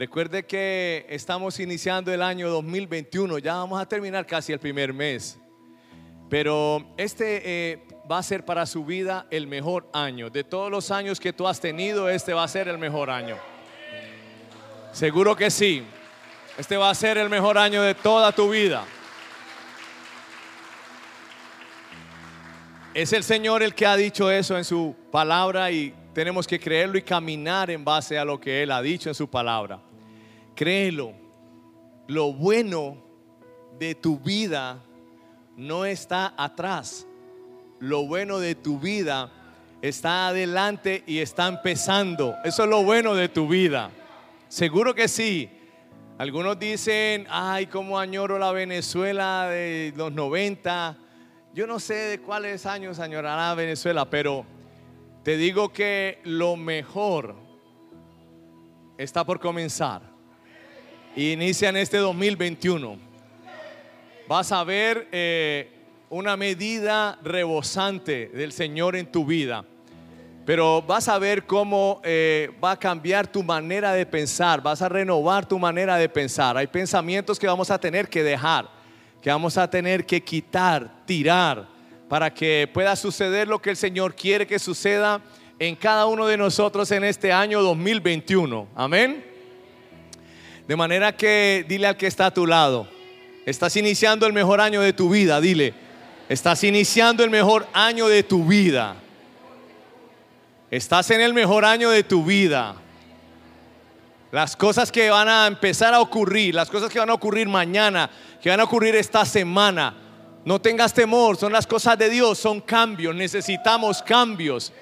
Recuerde que estamos iniciando el año 2021, ya vamos a terminar casi el primer mes. Pero este eh, va a ser para su vida el mejor año. De todos los años que tú has tenido, este va a ser el mejor año. Seguro que sí. Este va a ser el mejor año de toda tu vida. Es el Señor el que ha dicho eso en su palabra y tenemos que creerlo y caminar en base a lo que Él ha dicho en su palabra. Créelo. Lo bueno de tu vida no está atrás. Lo bueno de tu vida está adelante y está empezando. Eso es lo bueno de tu vida. Seguro que sí. Algunos dicen, ay, cómo añoro la Venezuela de los 90. Yo no sé de cuáles años añorará Venezuela, pero te digo que lo mejor está por comenzar. Inicia en este 2021. Vas a ver eh, una medida rebosante del Señor en tu vida. Pero vas a ver cómo eh, va a cambiar tu manera de pensar, vas a renovar tu manera de pensar. Hay pensamientos que vamos a tener que dejar, que vamos a tener que quitar, tirar, para que pueda suceder lo que el Señor quiere que suceda en cada uno de nosotros en este año 2021. Amén. De manera que dile al que está a tu lado, estás iniciando el mejor año de tu vida, dile, estás iniciando el mejor año de tu vida. Estás en el mejor año de tu vida. Las cosas que van a empezar a ocurrir, las cosas que van a ocurrir mañana, que van a ocurrir esta semana, no tengas temor, son las cosas de Dios, son cambios, necesitamos cambios.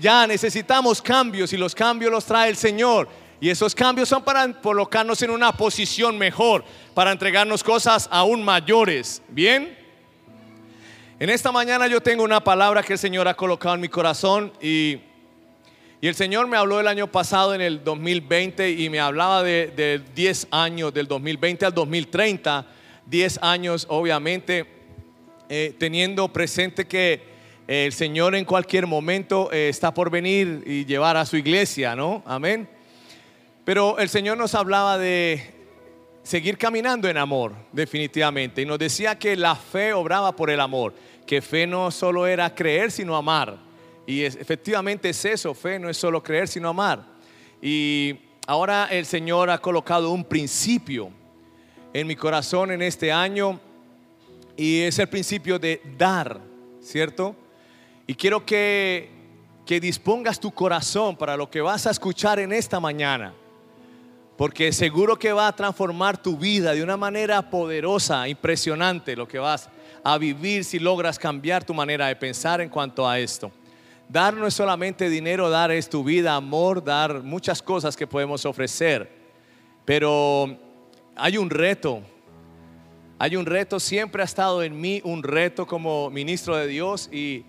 Ya necesitamos cambios y los cambios los trae el Señor. Y esos cambios son para colocarnos en una posición mejor, para entregarnos cosas aún mayores. ¿Bien? En esta mañana yo tengo una palabra que el Señor ha colocado en mi corazón y, y el Señor me habló el año pasado en el 2020 y me hablaba de, 10 años, del 2020 al 2030, 10 años obviamente, eh, teniendo presente que el Señor en cualquier momento eh, está por venir y llevar a su iglesia, ¿no? Amén. Pero el Señor nos hablaba de seguir caminando en amor, definitivamente. Y nos decía que la fe obraba por el amor, que fe no solo era creer, sino amar. Y efectivamente es eso, fe no es solo creer, sino amar. Y ahora el Señor ha colocado un principio en mi corazón en este año y es el principio de dar, ¿cierto? Y quiero que, que dispongas tu corazón para lo que vas a escuchar en esta mañana. Porque seguro que va a transformar tu vida de una manera poderosa, impresionante, lo que vas a vivir si logras cambiar tu manera de pensar en cuanto a esto. Dar no es solamente dinero, dar es tu vida, amor, dar muchas cosas que podemos ofrecer. Pero hay un reto. Hay un reto, siempre ha estado en mí un reto como ministro de Dios y,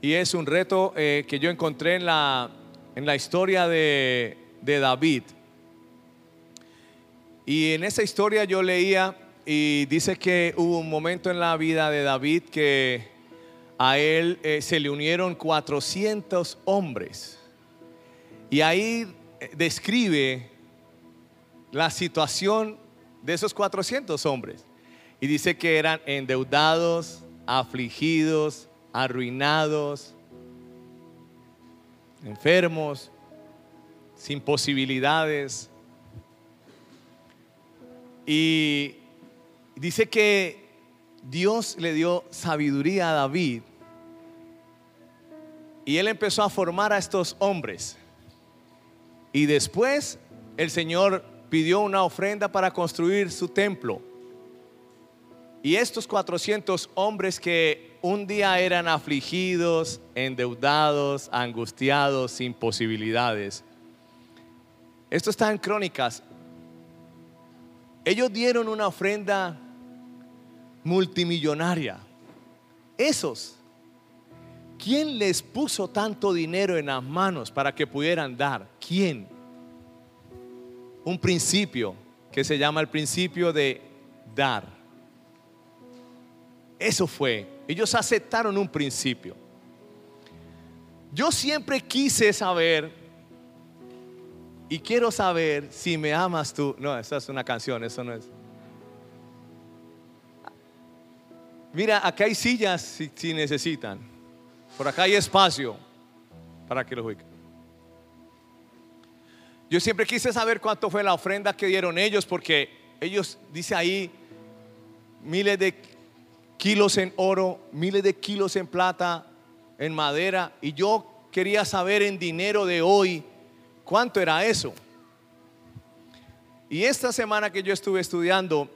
es un reto eh, que yo encontré en la, en la historia de, de David. Y en esa historia yo leía y dice que hubo un momento en la vida de David que a él eh, se le unieron 400 hombres. Y ahí eh, describe la situación de esos 400 hombres. Y dice que eran endeudados, afligidos, arruinados, enfermos, sin posibilidades, y dice que Dios le dio sabiduría a David y él empezó a formar a estos hombres. Y después el Señor pidió una ofrenda para construir su templo. Y estos 400 hombres que un día eran afligidos, endeudados, angustiados, sin posibilidades. Esto está en Crónicas ellos dieron una ofrenda multimillonaria. Esos. ¿Quién les puso tanto dinero en las manos para que pudieran dar? ¿Quién? Un principio que se llama el principio de dar. Eso fue. Ellos aceptaron un principio. Yo siempre quise saber y quiero saber si me amas tú. No, esa es una canción, eso no es. Mira, acá hay sillas si, si necesitan. Por acá hay espacio para que los ubiquen. Yo siempre quise saber cuánto fue la ofrenda que dieron ellos, porque ellos, dice ahí, miles de kilos en oro, miles de kilos en plata, en madera, y yo quería saber en dinero de hoy cuánto era eso. Y esta semana que yo estuve estudiando,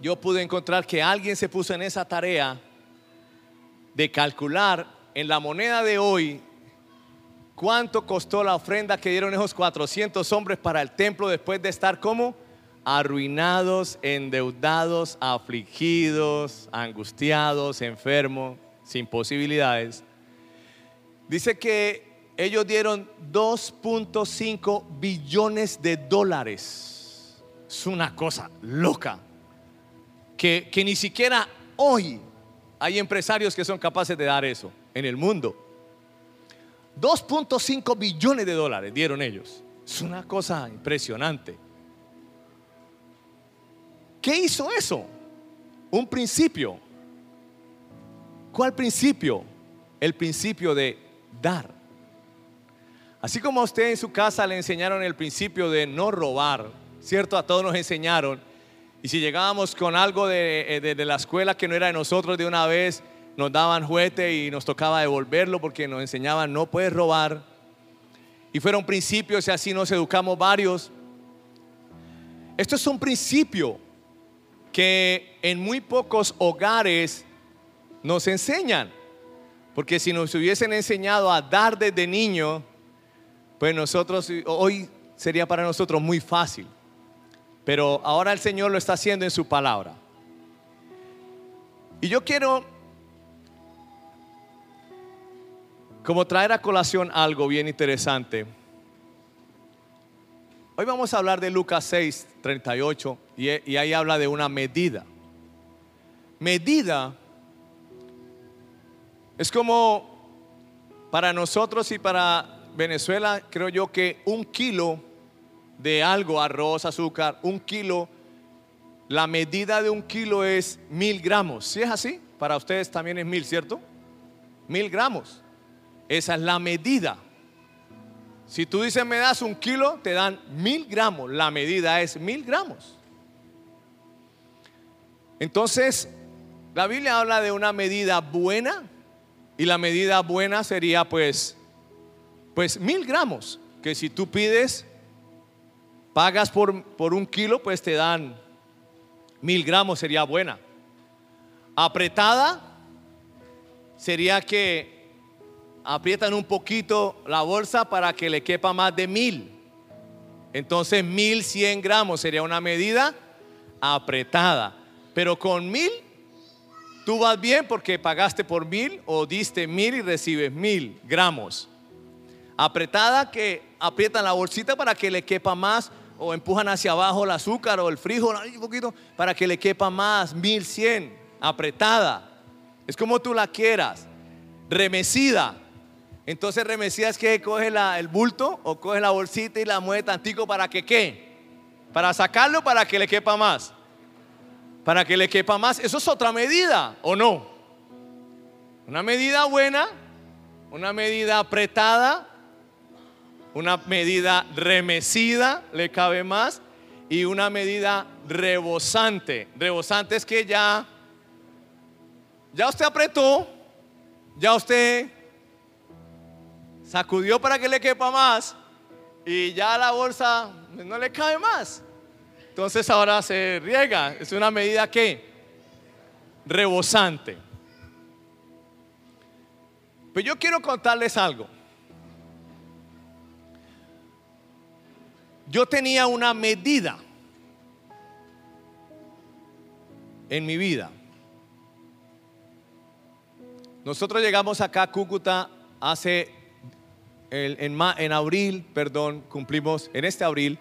yo pude encontrar que alguien se puso en esa tarea de calcular en la moneda de hoy cuánto costó la ofrenda que dieron esos 400 hombres para el templo después de estar como arruinados, endeudados, afligidos, angustiados, enfermos, sin posibilidades. Dice que ellos dieron 2.5 billones de dólares. Es una cosa loca que, ni siquiera hoy hay empresarios que son capaces de dar eso en el mundo. 2.5 billones de dólares dieron ellos. Es una cosa impresionante. ¿Qué hizo eso? Un principio. ¿Cuál principio? El principio de dar. Así como a usted en su casa le enseñaron el principio de no robar, ¿cierto? A todos nos enseñaron y si llegábamos con algo eh, de, la escuela que no era de nosotros de una vez, nos daban juguete y nos tocaba devolverlo porque nos enseñaban no puedes robar. Y fueron principios y así nos educamos varios. Esto es un principio que en muy pocos hogares nos enseñan. Porque si nos hubiesen enseñado a dar desde niño, pues nosotros hoy sería para nosotros muy fácil. Pero ahora el Señor lo está haciendo en su palabra. Y yo quiero como traer a colación algo bien interesante. Hoy vamos a hablar de Lucas 6, 38 y, y ahí habla de una medida. Medida es como para nosotros y para Venezuela, creo yo que un kilo de algo, arroz, azúcar, un kilo, la medida de un kilo es mil gramos. Si es así, para ustedes también es mil, ¿cierto? Mil gramos. Esa es la medida. Si tú dices me das un kilo, te dan mil gramos. La medida es mil gramos. Entonces, la Biblia habla de una medida buena y la medida buena sería pues, pues mil gramos. Que si tú pides pagas por, por un kilo, pues te dan mil gramos, sería buena. Apretada sería que aprietan un poquito la bolsa para que le quepa más de mil. Entonces mil cien gramos sería una medida apretada. Pero con mil tú vas bien porque pagaste por mil o diste mil y recibes mil gramos. Apretada que aprietan la bolsita para que le quepa más o empujan hacia abajo el azúcar o el frijol un poquito para que le quepa más, 1100, apretada. Es como tú la quieras, remecida. Entonces remecida es que coge el bulto o coge la bolsita y la mueve tantico para que qué? Para sacarlo para que le quepa más. Para que le quepa más. Eso es otra medida, ¿o no? Una medida buena, una medida apretada, una medida remecida, le cabe más, y una medida rebosante. Rebosante es que ya, ya usted apretó, ya usted sacudió para que le quepa más, y ya la bolsa no le cabe más. Entonces ahora se riega. Es una medida que rebosante. Pues yo quiero contarles algo. Yo tenía una medida en mi vida. Nosotros llegamos acá a Cúcuta hace, en, abril, perdón, cumplimos, en este abril,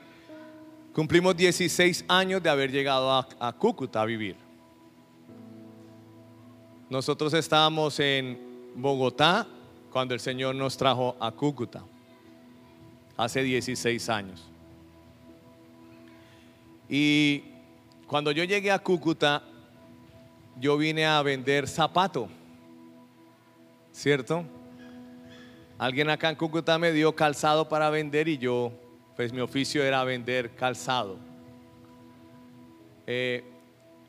cumplimos 16 años de haber llegado a, a Cúcuta a vivir. Nosotros estábamos en Bogotá cuando el Señor nos trajo a Cúcuta. hace 16 años. Y cuando yo llegué a Cúcuta, yo vine a vender zapato, ¿cierto? Alguien acá en Cúcuta me dio calzado para vender y yo, pues mi oficio era vender calzado. Eh,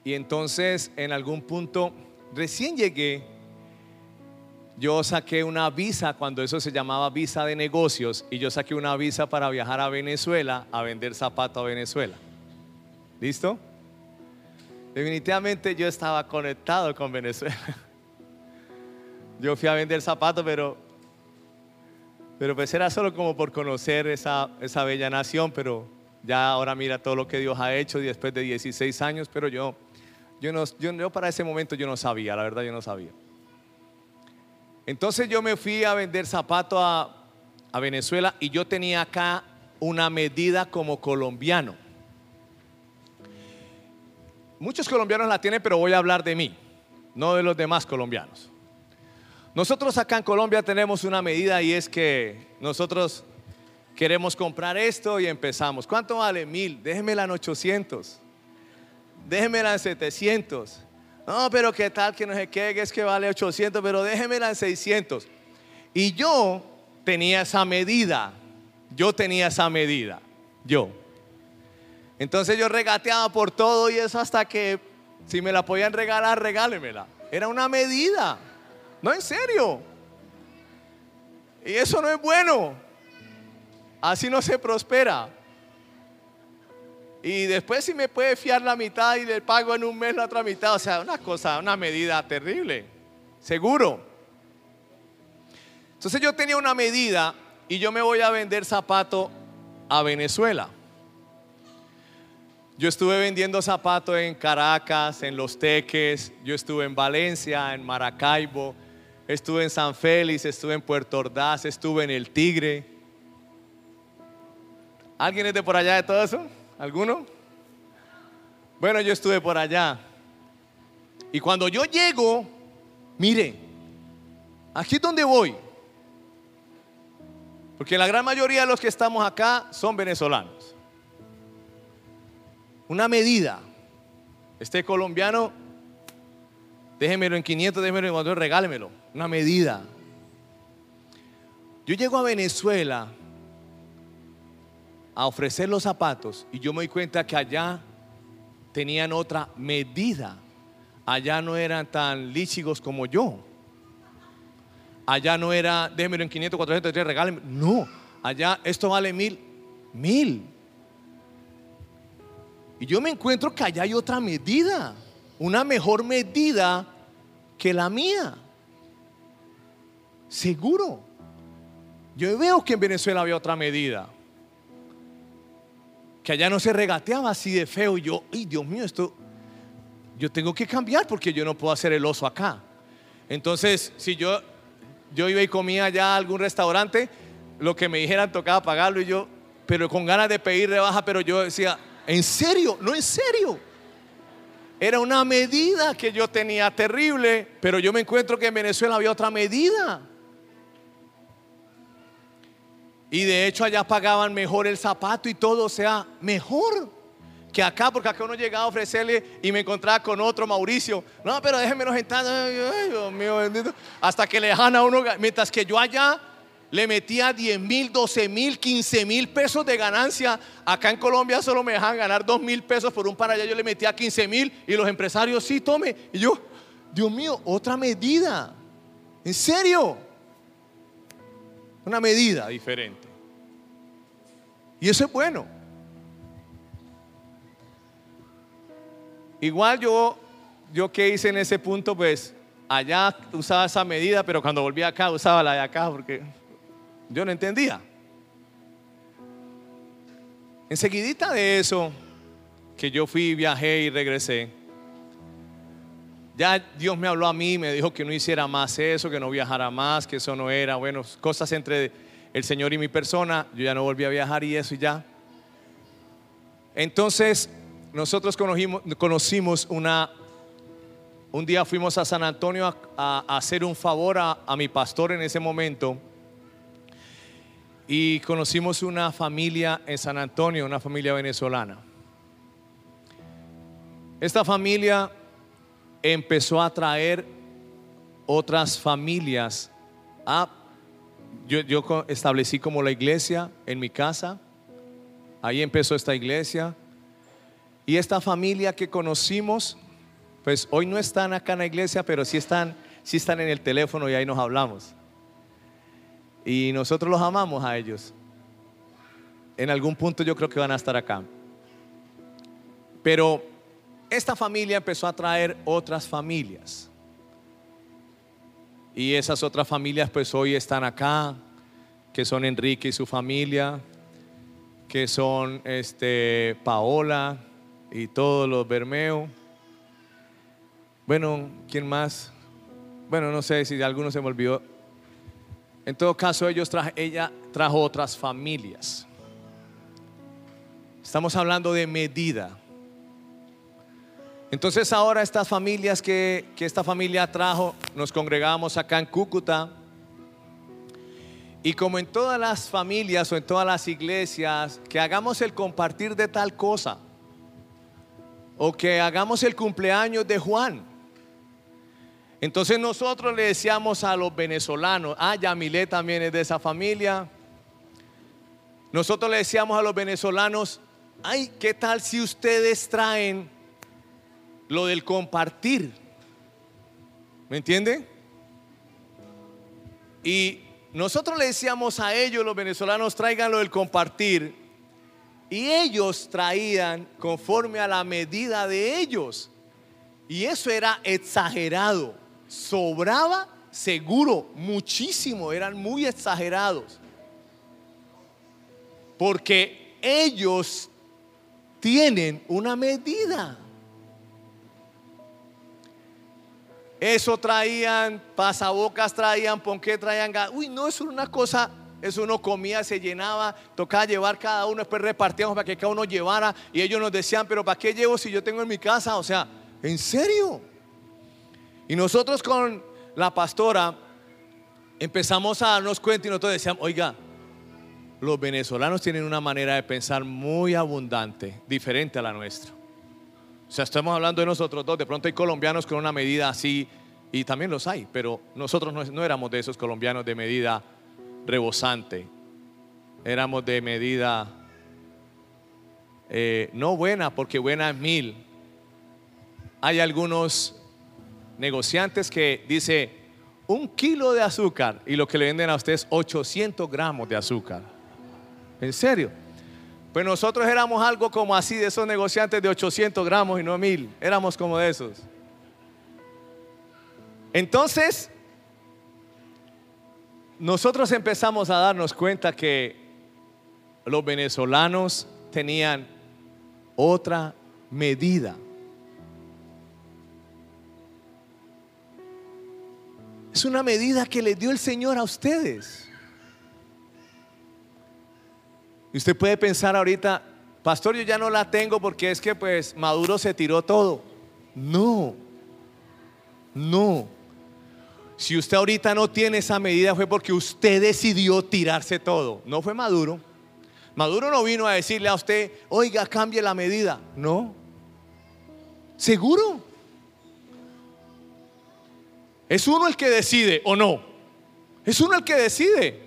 y entonces en algún punto, recién llegué, yo saqué una visa cuando eso se llamaba visa de negocios y yo saqué una visa para viajar a Venezuela a vender zapato a Venezuela. ¿Listo? Definitivamente yo estaba conectado con Venezuela. Yo fui a vender zapatos, pero, pero pues era solo como por conocer esa, esa bella nación, pero ya ahora mira todo lo que Dios ha hecho después de 16 años, pero yo, yo, no, yo, para ese momento yo no sabía, la verdad yo no sabía. Entonces yo me fui a vender zapatos a, a Venezuela y yo tenía acá una medida como colombiano. Muchos colombianos la tienen, pero voy a hablar de mí, no de los demás colombianos. Nosotros acá en Colombia tenemos una medida y es que nosotros queremos comprar esto y empezamos. ¿Cuánto vale? Mil. Déjemela en 800. Déjemela en 700. No, pero qué tal que no sé qué, es que vale 800, pero déjemela en 600. Y yo tenía esa medida. Yo tenía esa medida. Yo. Entonces yo regateaba por todo y eso hasta que si me la podían regalar, regálemela. Era una medida. No, en serio. Y eso no es bueno. Así no se prospera. Y después si me puede fiar la mitad y le pago en un mes la otra mitad. O sea, una cosa, una medida terrible. Seguro. Entonces yo tenía una medida y yo me voy a vender zapato a Venezuela. Yo estuve vendiendo zapatos en Caracas, en Los Teques, yo estuve en Valencia, en Maracaibo, estuve en San Félix, estuve en Puerto Ordaz, estuve en El Tigre. ¿Alguien es de por allá de todo eso? ¿Alguno? Bueno, yo estuve por allá. Y cuando yo llego, mire, aquí es donde voy. Porque la gran mayoría de los que estamos acá son venezolanos una medida. Este colombiano, déjemelo en 500, déjemelo en 400, regálemelo. Una medida. Yo llego a Venezuela a ofrecer los zapatos y yo me doy cuenta que allá tenían otra medida. Allá no eran tan líchigos como yo. Allá no era, déjemelo en 500, 400, regálemelo. No, allá esto vale mil, mil. Y yo me encuentro que allá hay otra medida, una mejor medida que la mía. Seguro. Yo veo que en Venezuela había otra medida. Que allá no se regateaba así de feo. Y yo, ay Dios mío, esto, yo tengo que cambiar porque yo no puedo hacer el oso acá. Entonces, si yo, yo iba y comía allá a algún restaurante, lo que me dijeran tocaba pagarlo y yo, pero con ganas de pedir rebaja, pero yo decía, ¿En serio? No, en serio. Era una medida que yo tenía terrible, pero yo me encuentro que en Venezuela había otra medida. Y de hecho allá pagaban mejor el zapato y todo, o sea, mejor que acá, porque acá uno llegaba a ofrecerle y me encontraba con otro Mauricio. No, pero déjenme sentar. Ay, Dios mío, bendito. Hasta que le dejan a uno, mientras que yo allá le metía 10 mil, 12 mil, 15 mil pesos de ganancia. Acá en Colombia solo me dejan ganar 2 mil pesos por un para allá. Yo le metía 15 mil y los empresarios, sí, tome. Y yo, Dios mío, otra medida. ¿En serio? Una medida diferente. Y eso es bueno. Igual yo, yo que hice en ese punto, pues allá usaba esa medida, pero cuando volví acá usaba la de acá porque yo no entendía. Enseguidita de eso, que yo fui, viajé y regresé, ya Dios me habló a mí, me dijo que no hiciera más eso, que no viajara más, que eso no era, bueno, cosas entre el Señor y mi persona. Yo ya no volví a viajar y eso y ya. Entonces, nosotros conocimos, conocimos una, un día fuimos a San Antonio a, hacer un favor a mi pastor en ese momento y conocimos una familia en San Antonio, una familia venezolana. Esta familia empezó a traer otras familias. Yo, yo establecí como la iglesia en mi casa, ahí empezó esta iglesia, y esta familia que conocimos, pues hoy no están acá en la iglesia, pero sí están, sí están en el teléfono y ahí nos hablamos. Y nosotros los amamos a ellos. En algún punto yo creo que van a estar acá. Pero esta familia empezó a traer otras familias. Y esas otras familias pues hoy están acá, que son Enrique y su familia, que son este Paola, y todos los Bermeo. Bueno, ¿quién más? Bueno, no sé si alguno se me olvidó. En todo caso, ellos ella trajo otras familias. Estamos hablando de medida. Entonces ahora estas familias que, que esta familia trajo, nos congregamos acá en Cúcuta. Y como en todas las familias o en todas las iglesias, que hagamos el compartir de tal cosa o que hagamos el cumpleaños de Juan. Entonces nosotros le decíamos a los venezolanos, ah, Yamilé también es de esa familia. Nosotros le decíamos a los venezolanos, ay, ¿qué tal si ustedes traen lo del compartir? ¿Me entiende? Y nosotros le decíamos a ellos, los venezolanos, traigan lo del compartir. Y ellos traían conforme a la medida de ellos. Y eso era exagerado. Sobraba seguro, muchísimo, eran muy exagerados. Porque ellos tienen una medida. Eso traían, pasabocas traían, ponqué traían. Uy, no, es una cosa eso uno comía, se llenaba, tocaba llevar cada uno, después repartíamos para que cada uno llevara y ellos nos decían, pero ¿para qué llevo si yo tengo en mi casa? O sea, ¿en serio? Y nosotros con la pastora empezamos a darnos cuenta y nosotros decíamos, oiga, los venezolanos tienen una manera de pensar muy abundante, diferente a la nuestra. O sea, estamos hablando de nosotros dos, de pronto hay colombianos con una medida así, y también los hay, pero nosotros no, no éramos de esos colombianos de medida rebosante. Éramos de medida eh, no buena, porque buena es mil. Hay algunos negociantes que dice un kilo de azúcar y lo que le venden a ustedes 800 gramos de azúcar. ¿En serio? Pues nosotros éramos algo como así de esos negociantes de 800 gramos y no mil. Éramos como de esos. Entonces, nosotros empezamos a darnos cuenta que los venezolanos tenían otra medida. Es una medida que le dio el Señor a ustedes. Y usted puede pensar ahorita, pastor, yo ya no la tengo porque es que pues Maduro se tiró todo. No, no. Si usted ahorita no tiene esa medida fue porque usted decidió tirarse todo. No fue Maduro. Maduro no vino a decirle a usted, oiga, cambie la medida. No. ¿Seguro? Es uno el que decide o no. Es uno el que decide.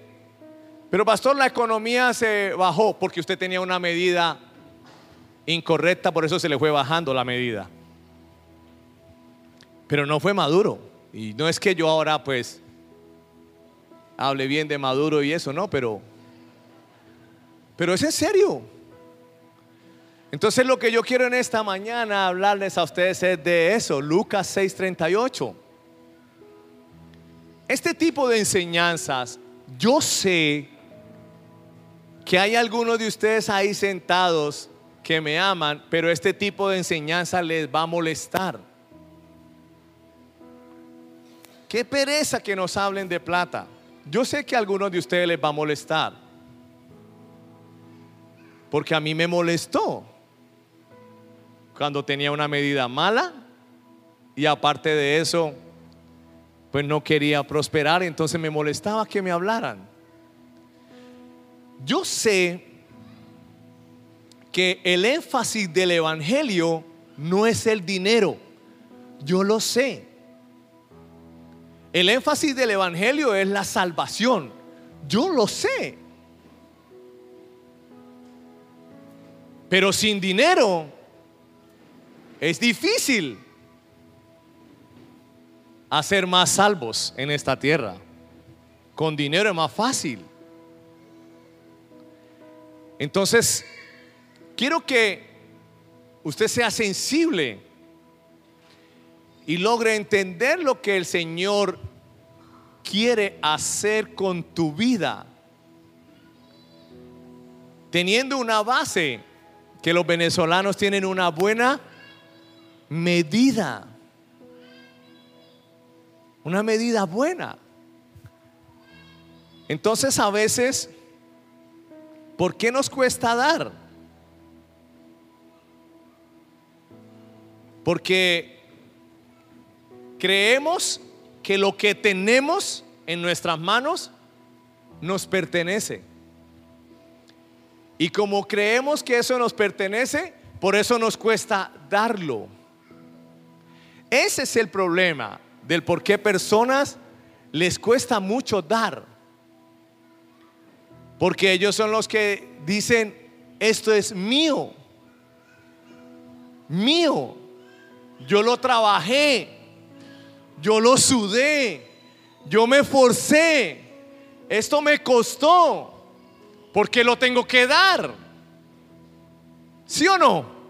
Pero pastor, la economía se bajó porque usted tenía una medida incorrecta, por eso se le fue bajando la medida. Pero no fue Maduro. Y no es que yo ahora pues hable bien de Maduro y eso, no, pero pero es en serio. Entonces lo que yo quiero en esta mañana hablarles a ustedes es de eso, Lucas 6:38. Este tipo de enseñanzas, yo sé que hay algunos de ustedes ahí sentados que me aman, pero este tipo de enseñanza les va a molestar. Qué pereza que nos hablen de plata. Yo sé que a algunos de ustedes les va a molestar. Porque a mí me molestó cuando tenía una medida mala y aparte de eso, pues no quería prosperar, entonces me molestaba que me hablaran. Yo sé que el énfasis del Evangelio no es el dinero. Yo lo sé. El énfasis del Evangelio es la salvación. Yo lo sé. Pero sin dinero es difícil hacer más salvos en esta tierra. Con dinero es más fácil. Entonces, quiero que usted sea sensible y logre entender lo que el Señor quiere hacer con tu vida. Teniendo una base que los venezolanos tienen una buena medida. Una medida buena. Entonces a veces, ¿por qué nos cuesta dar? Porque creemos que lo que tenemos en nuestras manos nos pertenece. Y como creemos que eso nos pertenece, por eso nos cuesta darlo. Ese es el problema del por qué personas les cuesta mucho dar. Porque ellos son los que dicen, esto es mío, mío, yo lo trabajé, yo lo sudé, yo me forcé, esto me costó, porque lo tengo que dar. ¿Sí o no?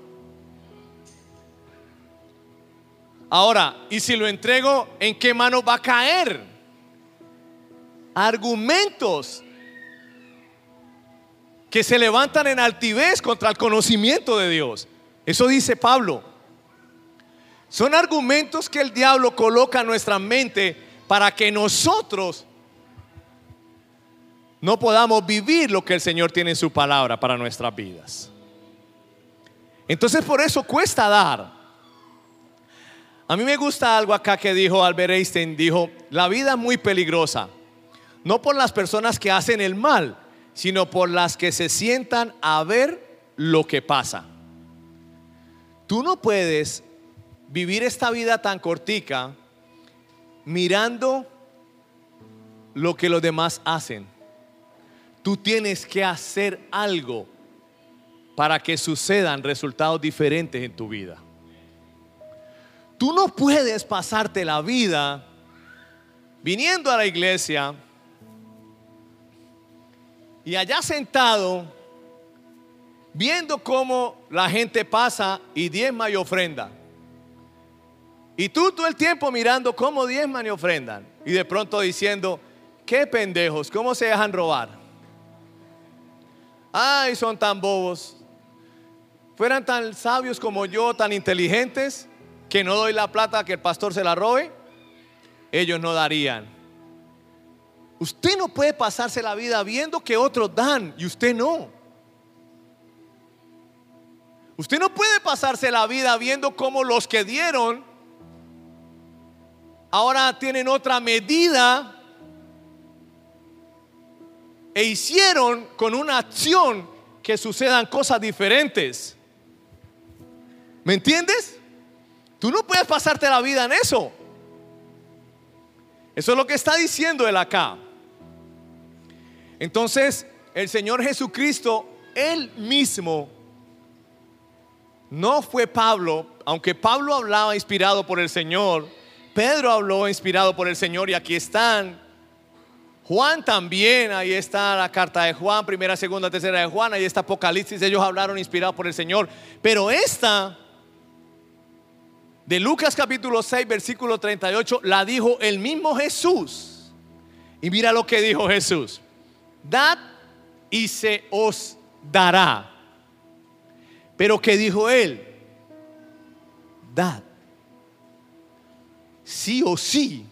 Ahora, ¿y si lo entrego, en qué mano va a caer? Argumentos que se levantan en altivez contra el conocimiento de Dios. Eso dice Pablo. Son argumentos que el diablo coloca en nuestra mente para que nosotros no podamos vivir lo que el Señor tiene en su palabra para nuestras vidas. Entonces por eso cuesta dar. A mí me gusta algo acá que dijo Albert Einstein, dijo, la vida es muy peligrosa, no por las personas que hacen el mal, sino por las que se sientan a ver lo que pasa. Tú no puedes vivir esta vida tan cortica mirando lo que los demás hacen. Tú tienes que hacer algo para que sucedan resultados diferentes en tu vida. Tú no puedes pasarte la vida viniendo a la iglesia y allá sentado viendo cómo la gente pasa y diezma y ofrenda. Y tú todo el tiempo mirando cómo diezman y ofrendan. Y de pronto diciendo, qué pendejos, cómo se dejan robar. Ay, son tan bobos. Fueran tan sabios como yo, tan inteligentes, que no doy la plata que el pastor se la robe, ellos no darían. Usted no puede pasarse la vida viendo que otros dan y usted no. Usted no puede pasarse la vida viendo cómo los que dieron ahora tienen otra medida e hicieron con una acción que sucedan cosas diferentes. ¿Me entiendes? Tú no puedes pasarte la vida en eso. Eso es lo que está diciendo él acá. Entonces, el Señor Jesucristo, él mismo, no fue Pablo, aunque Pablo hablaba inspirado por el Señor, Pedro habló inspirado por el Señor y aquí están. Juan también, ahí está la carta de Juan, primera, segunda, tercera de Juan, ahí está Apocalipsis, ellos hablaron inspirados por el Señor. Pero esta, de Lucas capítulo 6, versículo 38, la dijo el mismo Jesús. Y mira lo que dijo Jesús. Dad y se os dará. Pero ¿qué dijo él? Dad sí o sí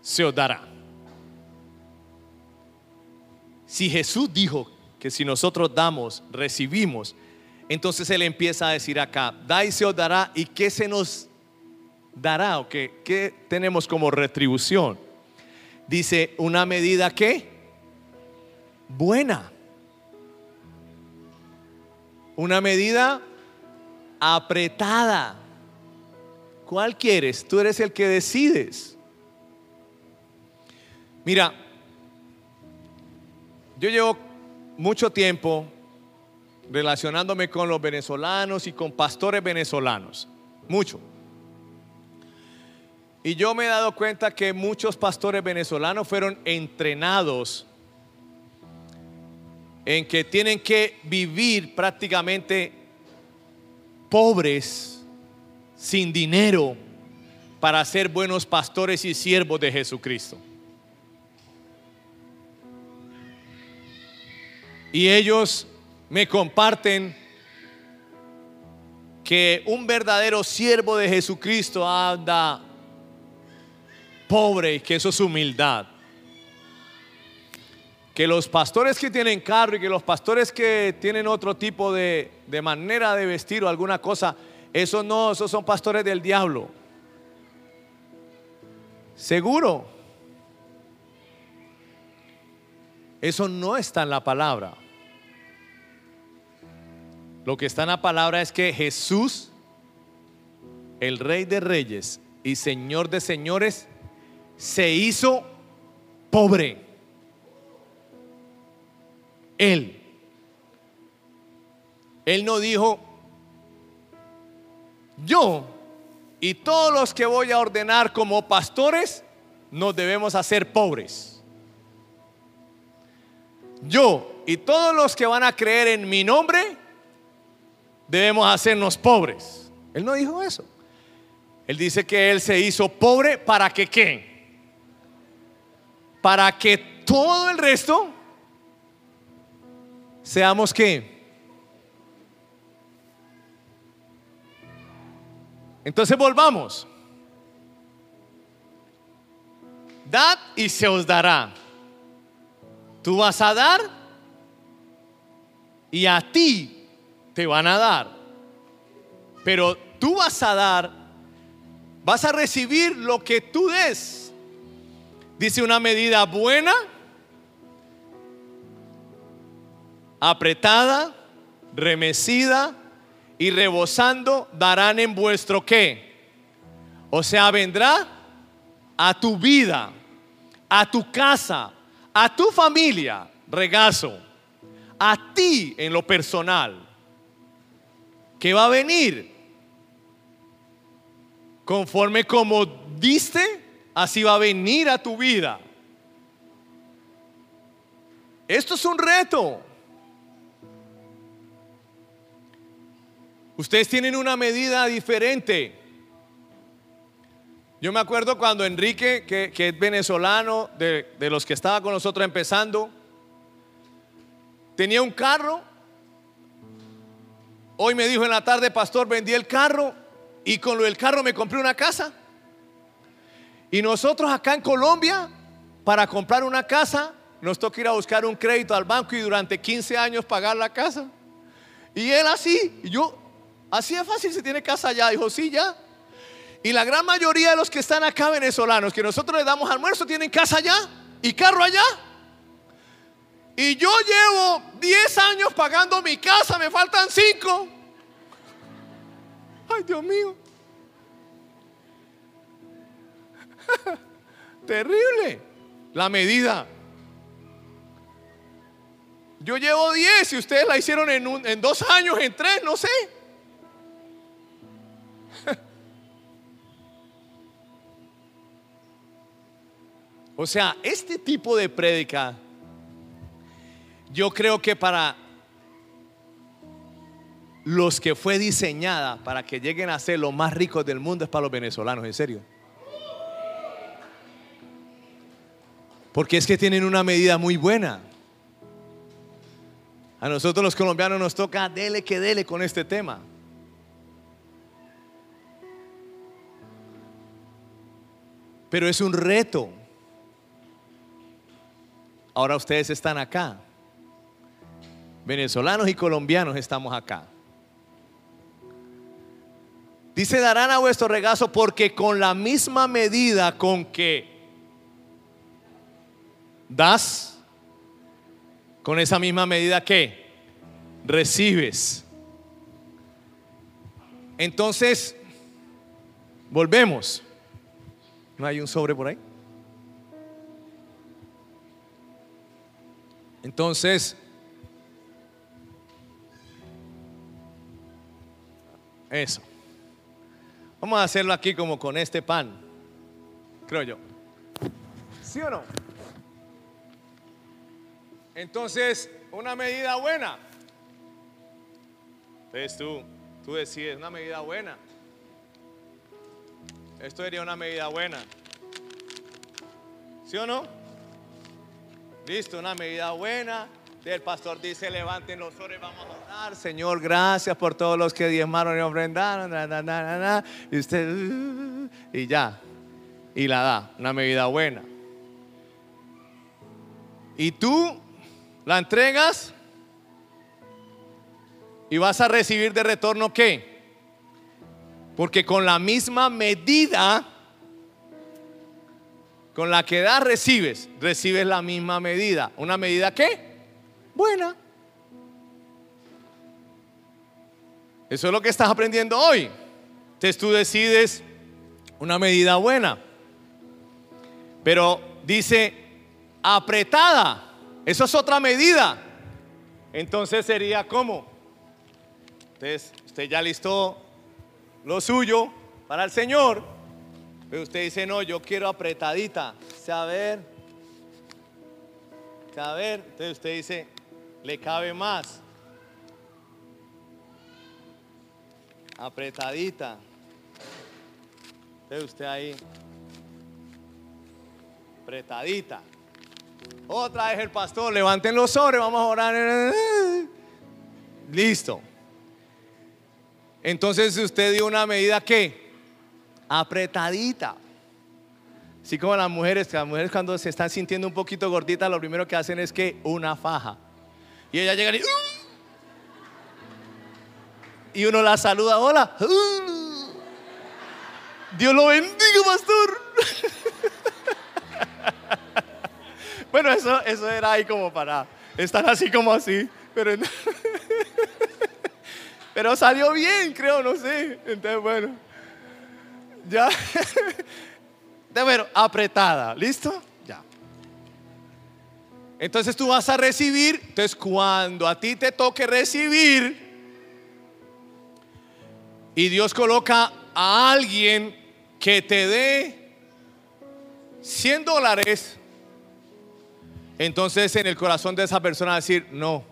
se os dará. Si Jesús dijo que si nosotros damos, recibimos, entonces Él empieza a decir acá, da y se os dará, ¿y qué se nos dará? ¿O qué, qué tenemos como retribución? Dice, una medida que buena. Una medida apretada. ¿Cuál quieres? Tú eres el que decides. Mira, yo llevo mucho tiempo relacionándome con los venezolanos y con pastores venezolanos. Mucho. Y yo me he dado cuenta que muchos pastores venezolanos fueron entrenados en que tienen que vivir prácticamente pobres, sin dinero, para ser buenos pastores y siervos de Jesucristo. Y ellos me comparten que un verdadero siervo de Jesucristo anda pobre y que eso es humildad. Que los pastores que tienen carro y que los pastores que tienen otro tipo de, de manera de vestir o alguna cosa, esos no, esos son pastores del diablo. Seguro. Eso no está en la palabra. Lo que está en la palabra es que Jesús, el Rey de Reyes y Señor de Señores, se hizo pobre. Él. Él no dijo, yo y todos los que voy a ordenar como pastores nos debemos hacer pobres. Yo y todos los que van a creer en mi nombre debemos hacernos pobres. Él no dijo eso. Él dice que Él se hizo pobre para que qué? Para que todo el resto seamos qué? Entonces volvamos. Dad y se os dará. Tú vas a dar y a ti te van a dar. Pero tú vas a dar, vas a recibir lo que tú des. Dice una medida buena, apretada, remecida y rebosando darán en vuestro qué. O sea, vendrá a tu vida, a tu casa, a tu familia, regazo, a ti en lo personal, que va a venir conforme como diste, así va a venir a tu vida. Esto es un reto. Ustedes tienen una medida diferente. Yo me acuerdo cuando Enrique, que, es venezolano, de, de los que estaba con nosotros empezando, tenía un carro. Hoy me dijo en la tarde, pastor, vendí el carro y con lo del carro me compré una casa. Y nosotros acá en Colombia, para comprar una casa, nos toca ir a buscar un crédito al banco y durante 15 años pagar la casa. Y él así, y yo, Así es fácil se tiene casa allá. Dijo, sí, ya. Y la gran mayoría de los que están acá venezolanos, que nosotros les damos almuerzo, tienen casa allá y carro allá. Y yo llevo 10 años pagando mi casa, me faltan 5. Ay, Dios mío. Terrible la medida. Yo llevo 10 y ustedes la hicieron en, dos años, en tres, no sé. O sea, este tipo de prédica, yo creo que para los que fue diseñada para que lleguen a ser los más ricos del mundo es para los venezolanos, en serio. Porque es que tienen una medida muy buena. A nosotros los colombianos nos toca dele que dele con este tema. Pero es un reto. Ahora ustedes están acá. Venezolanos y colombianos estamos acá. Dice, darán a vuestro regazo porque con la misma medida con que das, con esa misma medida que recibes. Entonces, volvemos. ¿No hay un sobre por ahí? Entonces, eso. Vamos a hacerlo aquí como con este pan, creo yo. ¿Sí o no? Entonces, una medida buena. Entonces tú, tú decides, una medida buena. Esto sería una medida buena. ¿Sí o no? Listo, una medida buena. El pastor dice, levanten los ojos, vamos a orar. Señor, gracias por todos los que diezmaron y ofrendaron. y usted, uh, y ya. Y la da, una medida buena. Y tú la entregas y vas a recibir de retorno qué? Porque con la misma medida con la que das recibes, recibes la misma medida. ¿Una medida qué? Buena. Eso es lo que estás aprendiendo hoy. Entonces tú decides una medida buena. Pero dice apretada. Eso es otra medida. Entonces sería como. Entonces usted ya listó lo suyo para el Señor. Pero usted dice, no, yo quiero apretadita. Saber. Saber. Entonces usted dice, le cabe más. Apretadita. Ve usted ahí. Apretadita. Otra vez el pastor, levanten los sobres, vamos a orar. Listo. Entonces usted dio una medida que apretadita. Así como las mujeres, las mujeres cuando se están sintiendo un poquito gorditas, lo primero que hacen es que una faja. Y ella llega y, y uno la saluda, hola. Dios lo bendiga, pastor. bueno, eso, eso era ahí como para estar así como así. Pero, pero salió bien, creo, no sé. Entonces, bueno. Ya. De bueno, apretada. ¿Listo? Entonces tú vas a recibir, entonces cuando a ti te toque recibir y Dios coloca a alguien que te dé 100 dólares, entonces en el corazón de esa persona decir, no,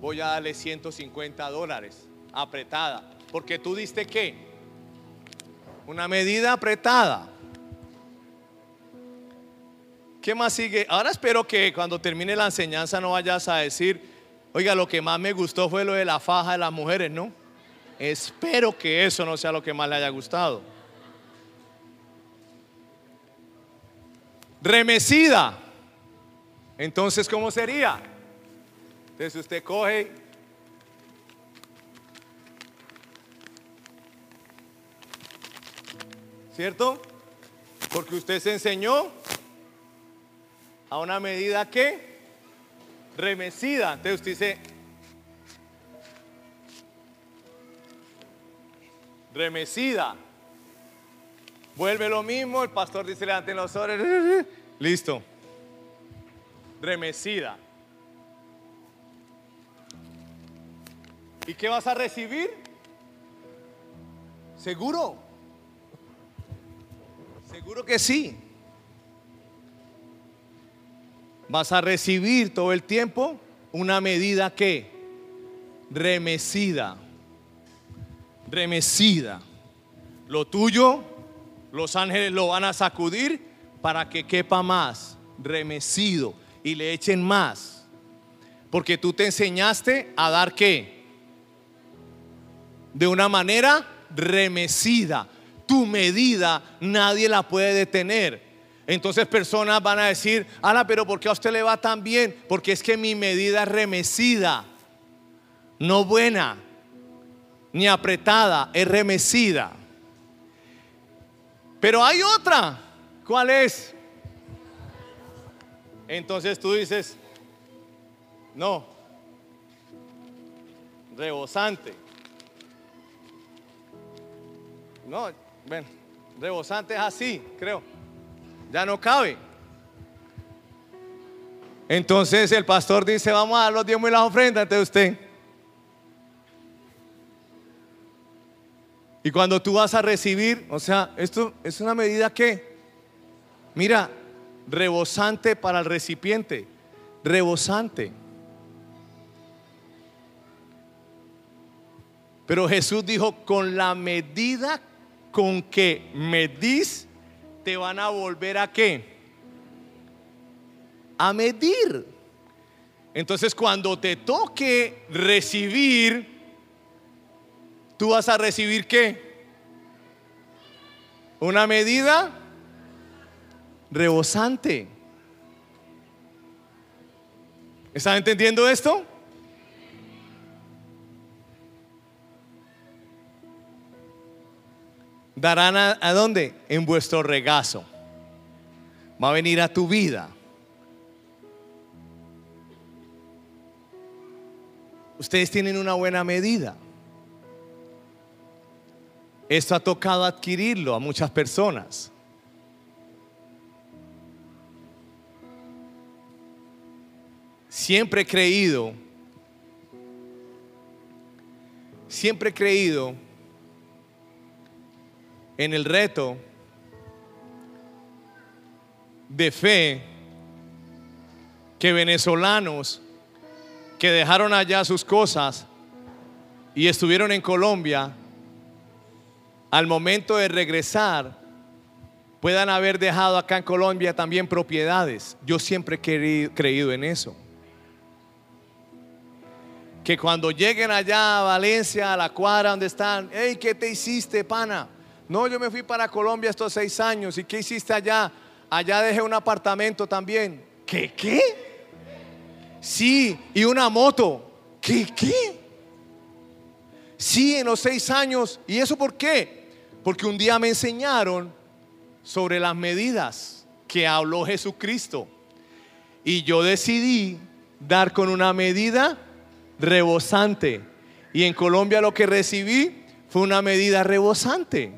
voy a darle 150 dólares, apretada, porque tú diste qué? Una medida apretada. ¿Qué más sigue? Ahora espero que cuando termine la enseñanza no vayas a decir, oiga, lo que más me gustó fue lo de la faja de las mujeres, ¿no? Espero que eso no sea lo que más le haya gustado. Remecida. Entonces, ¿cómo sería? Entonces usted coge ¿Cierto? Porque usted se enseñó a una medida que remecida. Entonces usted dice, remecida. Vuelve lo mismo, el pastor dice, levanten los ojos, listo. Remecida. ¿Y qué vas a recibir? ¿Seguro? Seguro que sí vas a recibir todo el tiempo una medida que remecida, remecida. Lo tuyo, los ángeles lo van a sacudir para que quepa más, remecido, y le echen más. Porque tú te enseñaste a dar qué? De una manera remecida. Tu medida nadie la puede detener. Entonces personas van a decir, Ana, pero ¿por qué a usted le va tan bien? Porque es que mi medida es remecida, no buena, ni apretada, es remecida. Pero hay otra, ¿cuál es? Entonces tú dices, No. Rebosante. No, bueno, rebosante es así, creo. Ya no cabe. Entonces el pastor dice, vamos a dar los diezmos y las ofrendas de usted. Y cuando tú vas a recibir, o sea, esto es una medida que, mira, rebosante para el recipiente, rebosante. Pero Jesús dijo, con la medida con que medís, te van a volver a qué? A medir. Entonces cuando te toque recibir, tú vas a recibir qué? Una medida rebosante. ¿Están entendiendo esto? Darán a, dónde? En vuestro regazo. Va a venir a tu vida. Ustedes tienen una buena medida. Esto ha tocado adquirirlo a muchas personas. Siempre he creído, siempre he creído en el reto de fe que venezolanos que dejaron allá sus cosas y estuvieron en Colombia al momento de regresar puedan haber dejado acá en Colombia también propiedades. Yo siempre he creído en eso. Que cuando lleguen allá a Valencia, a la cuadra donde están, hey, ¿qué te hiciste, pana? No, yo me fui para Colombia estos seis años. ¿Y qué hiciste allá? Allá dejé un apartamento también. ¿Qué? ¿Qué? Sí, y una moto. ¿Qué? ¿Qué? Sí, en los seis años. ¿Y eso por qué? Porque un día me enseñaron sobre las medidas que habló Jesucristo. Y yo decidí dar con una medida rebosante. Y en Colombia lo que recibí fue una medida rebosante.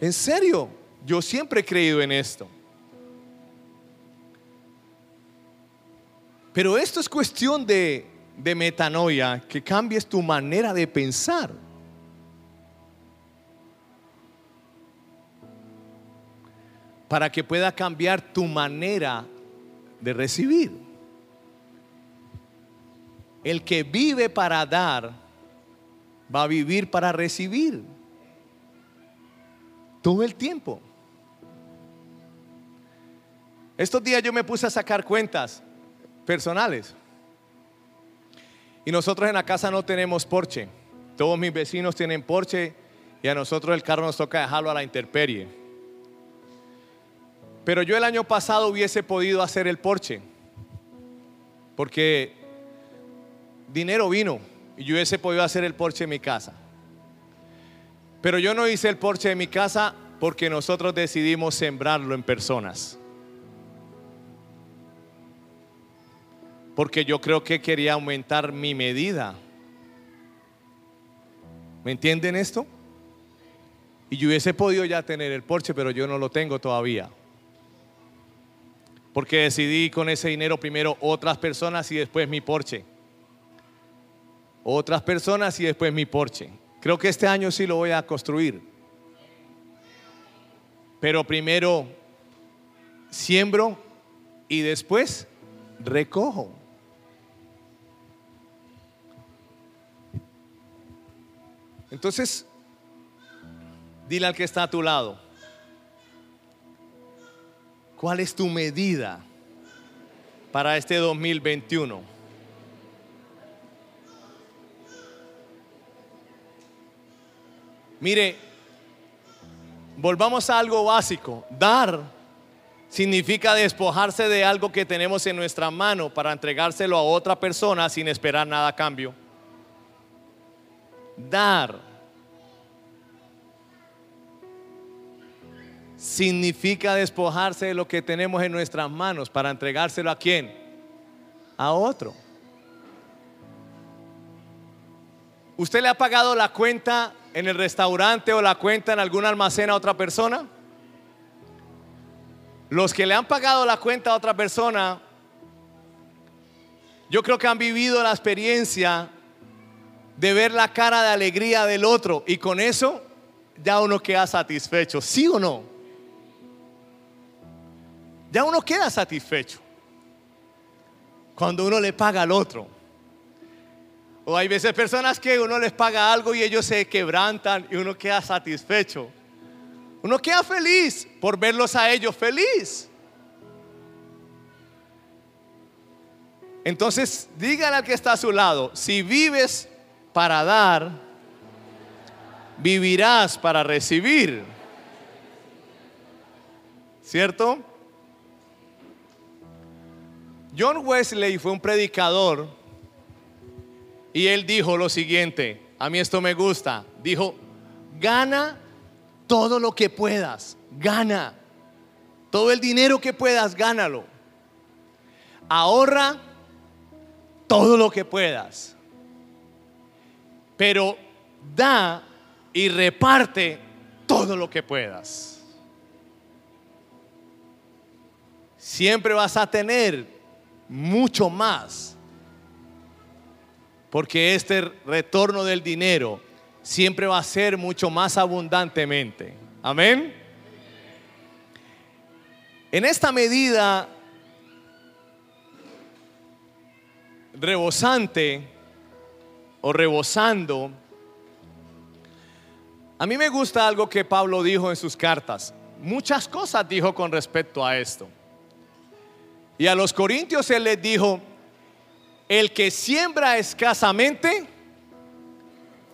En serio, yo siempre he creído en esto. Pero esto es cuestión de, de metanoia, que cambies tu manera de pensar. para que pueda cambiar tu manera de recibir. El que vive para dar, va a vivir para recibir. Todo el tiempo. Estos días yo me puse a sacar cuentas personales. Y nosotros en la casa no tenemos porche. Todos mis vecinos tienen porche y a nosotros el carro nos toca dejarlo a la intemperie. Pero yo el año pasado hubiese podido hacer el porche, porque dinero vino y yo hubiese podido hacer el porche en mi casa. Pero yo no hice el porche en mi casa porque nosotros decidimos sembrarlo en personas. Porque yo creo que quería aumentar mi medida. ¿Me entienden esto? Y yo hubiese podido ya tener el porche, pero yo no lo tengo todavía. Porque decidí con ese dinero primero otras personas y después mi porche. Otras personas y después mi porche. Creo que este año sí lo voy a construir. Pero primero siembro y después recojo. Entonces, dile al que está a tu lado, ¿Cuál es tu medida para este 2021? Mire, volvamos a algo básico. Dar significa despojarse de algo que tenemos en nuestra mano para entregárselo a otra persona sin esperar nada a cambio. Dar significa despojarse de lo que tenemos en nuestras manos para entregárselo a quién? a otro. ¿Usted le ha pagado la cuenta en el restaurante o la cuenta en algún almacén a otra persona? Los que le han pagado la cuenta a otra persona, yo creo que han vivido la experiencia de ver la cara de alegría del otro y con eso ya uno queda satisfecho, ¿sí o no? Ya uno queda satisfecho cuando uno le paga al otro. O hay veces personas que uno les paga algo y ellos se quebrantan y uno queda satisfecho. Uno queda feliz por verlos a ellos feliz. Entonces, dígale al que está a su lado, si vives para dar, vivirás para recibir. ¿Cierto? John Wesley fue un predicador y él dijo lo siguiente, a mí esto me gusta, dijo, gana todo lo que puedas, gana. Todo el dinero que puedas, gánalo. Ahorra todo lo que puedas. Pero da y reparte todo lo que puedas. Siempre vas a tener mucho más. Porque este retorno del dinero siempre va a ser mucho más abundantemente. Amén. En esta medida rebosante o rebosando, a mí me gusta algo que Pablo dijo en sus cartas. Muchas cosas dijo con respecto a esto. Y a los corintios él les dijo, el que siembra escasamente,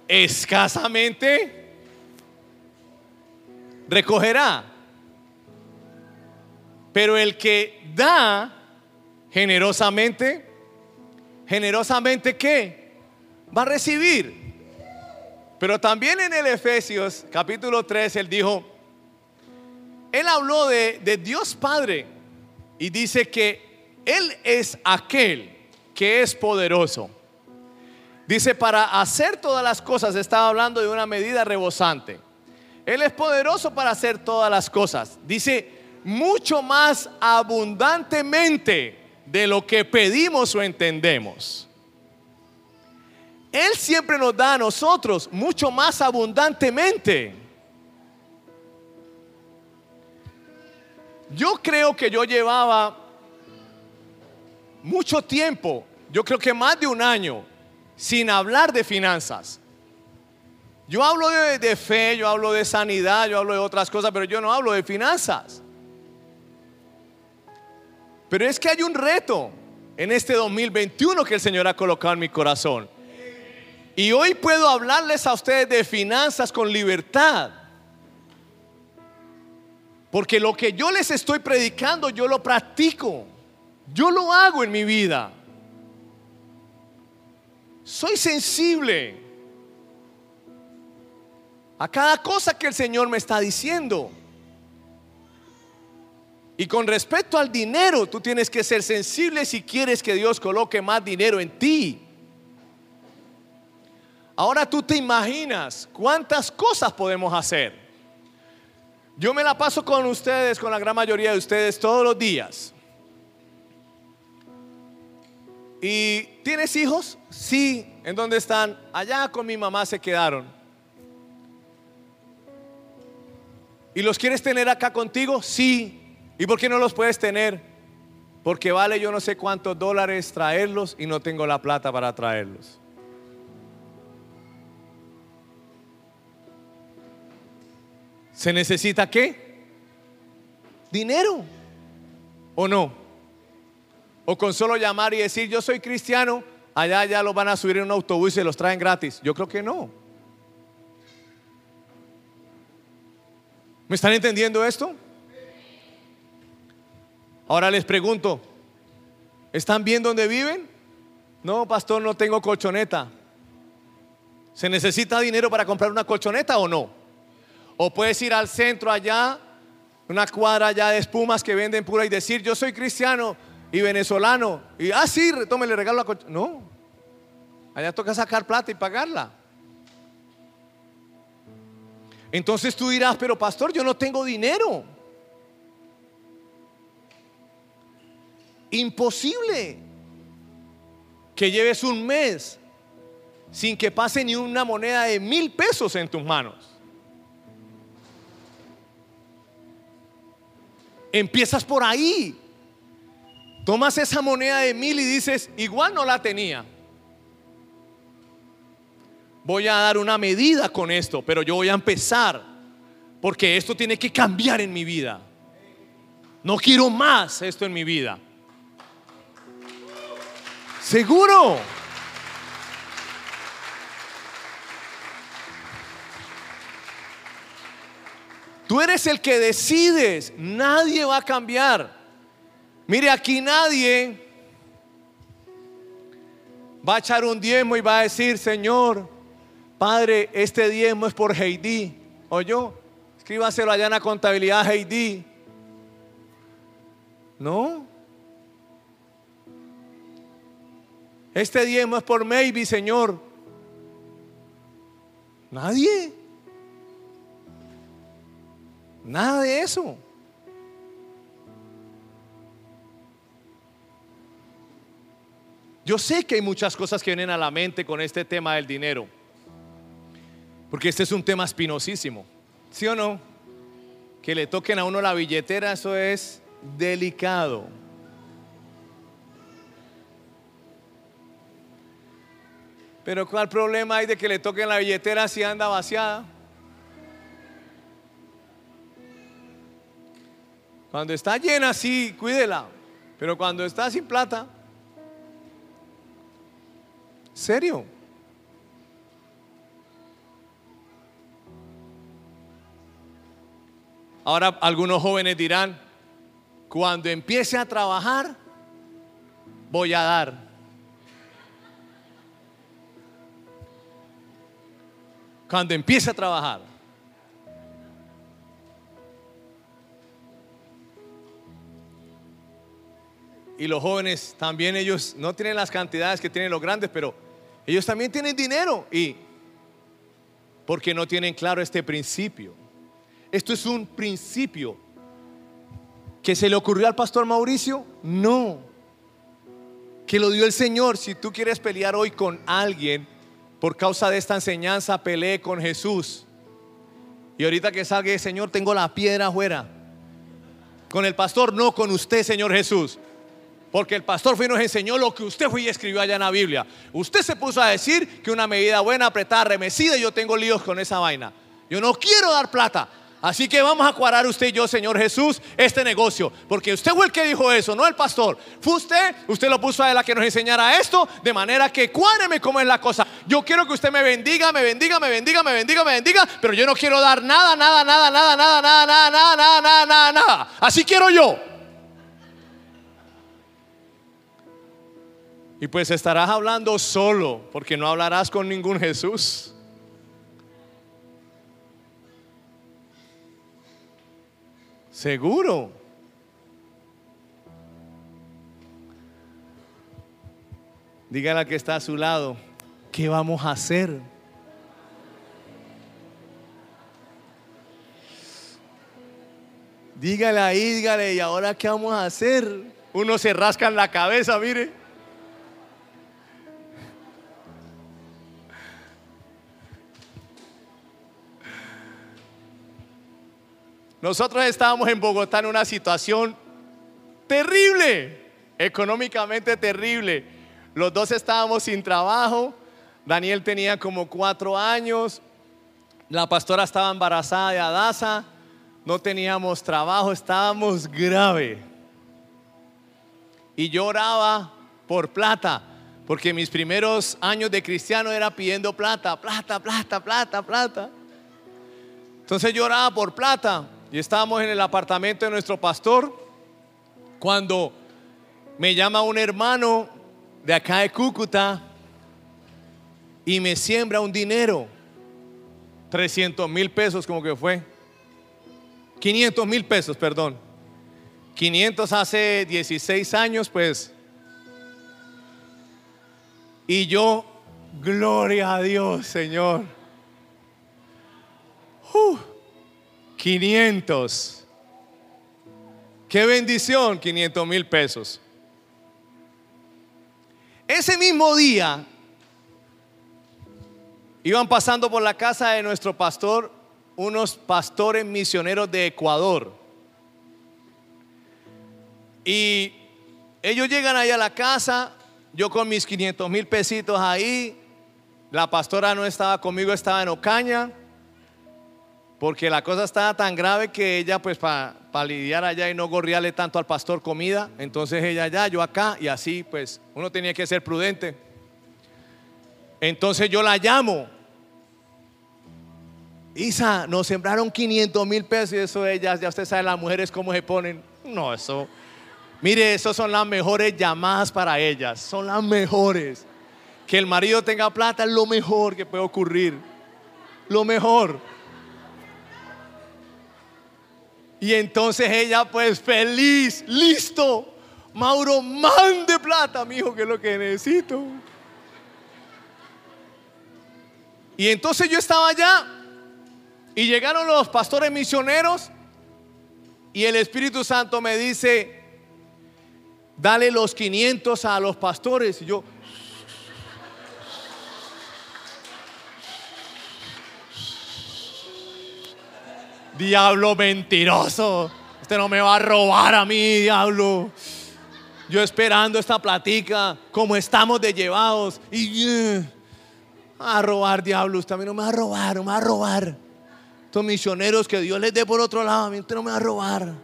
escasamente recogerá. Pero el que da generosamente, generosamente qué? Va a recibir. Pero también en el Efesios capítulo 3 él dijo, él habló de, de Dios Padre y dice que Él es aquel que es poderoso Dice, para hacer todas las cosas, estaba hablando de una medida rebosante. Él es poderoso para hacer todas las cosas. Dice, mucho más abundantemente de lo que pedimos o entendemos. Él siempre nos da a nosotros mucho más abundantemente. Yo creo que yo llevaba mucho tiempo, yo creo que más de un año, sin hablar de finanzas. Yo hablo de, fe, yo hablo de sanidad, yo hablo de otras cosas, pero yo no hablo de finanzas. Pero es que hay un reto en este 2021 que el Señor ha colocado en mi corazón. Y hoy puedo hablarles a ustedes de finanzas con libertad. Porque lo que yo les estoy predicando, yo lo practico. Yo lo hago en mi vida. Soy sensible a cada cosa que el Señor me está diciendo. Y con respecto al dinero, tú tienes que ser sensible si quieres que Dios coloque más dinero en ti. Ahora tú te imaginas cuántas cosas podemos hacer. Yo me la paso con ustedes, con la gran mayoría de ustedes todos los días. ¿Y tienes hijos? Sí. ¿En dónde están? Allá con mi mamá se quedaron. ¿Y los quieres tener acá contigo? Sí. ¿Y por qué no los puedes tener? Porque vale yo no sé cuántos dólares traerlos y no tengo la plata para traerlos. ¿Se necesita qué? Dinero. ¿O no? O con solo llamar y decir, yo soy cristiano, allá ya los van a subir en un autobús y se los traen gratis. Yo creo que no. ¿Me están entendiendo esto? Ahora les pregunto, ¿están bien donde viven? No, pastor, no tengo colchoneta. ¿Se necesita dinero para comprar una colchoneta o no? O puedes ir al centro allá, una cuadra allá de espumas que venden pura y decir, yo soy cristiano, y venezolano. Y, ah, sí, tome, le regalo la. No. Allá toca sacar plata y pagarla. Entonces tú dirás, pero pastor, yo no tengo dinero. Imposible que lleves un mes sin que pase ni una moneda de mil pesos en tus manos. Empiezas por ahí. Tomas esa moneda de mil y dices, igual no la tenía. Voy a dar una medida con esto, pero yo voy a empezar porque esto tiene que cambiar en mi vida. No quiero más esto en mi vida. Seguro. Tú eres el que decides, nadie va a cambiar. Mire, aquí nadie va a echar un diezmo y va a decir, Señor, Padre, este diezmo es por Heidi. O yo, escríbaselo allá en la contabilidad Heidi. No. Este diezmo es por Maybe, Señor. Nadie. Nada de eso. Yo sé que hay muchas cosas que vienen a la mente con este tema del dinero. Porque este es un tema espinosísimo. ¿Sí o no? Que le toquen a uno la billetera, eso es delicado. Pero ¿cuál problema hay de que le toquen la billetera si anda vaciada? Cuando está llena, sí, cuídela. Pero cuando está sin plata, ¿serio? Ahora algunos jóvenes dirán, cuando empiece a trabajar, voy a dar. Cuando empiece a trabajar. Y los jóvenes también ellos no tienen las cantidades que tienen los grandes, pero ellos también tienen dinero. ¿Y porque no tienen claro este principio? Esto es un principio que se le ocurrió al pastor Mauricio. No. Que lo dio el Señor. Si tú quieres pelear hoy con alguien por causa de esta enseñanza, pelee con Jesús. Y ahorita que salga Señor, tengo la piedra afuera. Con el pastor, no con usted, Señor Jesús. Porque el pastor fue y nos enseñó lo que usted fue y escribió allá en la Biblia. Usted se puso a decir que una medida buena, apretada, remecida, yo tengo líos con esa vaina. Yo no quiero dar plata. Así que vamos a cuadrar usted y yo, Señor Jesús, este negocio. Porque usted fue el que dijo eso, no el pastor. Fue usted, usted lo puso a él a que nos enseñara esto, de manera que cuádreme cómo es la cosa. Yo quiero que usted me bendiga, me bendiga, me bendiga, me bendiga, me bendiga, pero yo no quiero dar nada, nada, nada, nada, nada, nada, nada, nada, nada, nada, nada. Así quiero yo. Y pues estarás hablando solo, porque no hablarás con ningún Jesús. Seguro. Dígale a que está a su lado, ¿qué vamos a hacer? Dígale ahí, dígale, ¿y ahora qué vamos a hacer? Uno se rasca en la cabeza, mire. Nosotros estábamos en Bogotá en una situación terrible, económicamente terrible. Los dos estábamos sin trabajo. Daniel tenía como cuatro años. La pastora estaba embarazada de Adasa. No teníamos trabajo, estábamos grave. Y lloraba por plata, porque mis primeros años de cristiano era pidiendo plata, plata, plata, plata, plata. Entonces lloraba por plata. Y estábamos en el apartamento de nuestro pastor cuando me llama un hermano de acá de Cúcuta y me siembra un dinero. 300 mil pesos como que fue. 500 mil pesos, perdón. 500 hace 16 años, pues. Y yo, gloria a Dios, Señor. 500. Qué bendición, 500 mil pesos. Ese mismo día, iban pasando por la casa de nuestro pastor unos pastores misioneros de Ecuador. Y ellos llegan ahí a la casa, yo con mis 500 mil pesitos ahí, la pastora no estaba conmigo, estaba en Ocaña, porque la cosa estaba tan grave que ella pues para lidiar allá y no gorriarle tanto al pastor comida, entonces ella allá, yo acá, y así pues uno tenía que ser prudente. Entonces yo la llamo Isa, nos sembraron 500 mil pesos y eso ellas, ya usted sabe las mujeres cómo se ponen. No, eso, mire, eso son las mejores llamadas para ellas, son las mejores. Que el marido tenga plata es lo mejor que puede ocurrir, lo mejor. Y entonces ella pues feliz, listo. Mauro, mande plata, mi hijo, que es lo que necesito. Y entonces yo estaba allá y llegaron los pastores misioneros y el Espíritu Santo me dice, dale los 500 a los pastores. Y yo, diablo mentiroso, usted no me va a robar a mí, diablo. Yo esperando esta platica, como estamos de llevados, y eh, a robar, diablo, usted a mí no me va a robar, no me va a robar misioneros que Dios les dé por otro lado, a mí usted no me va a robar.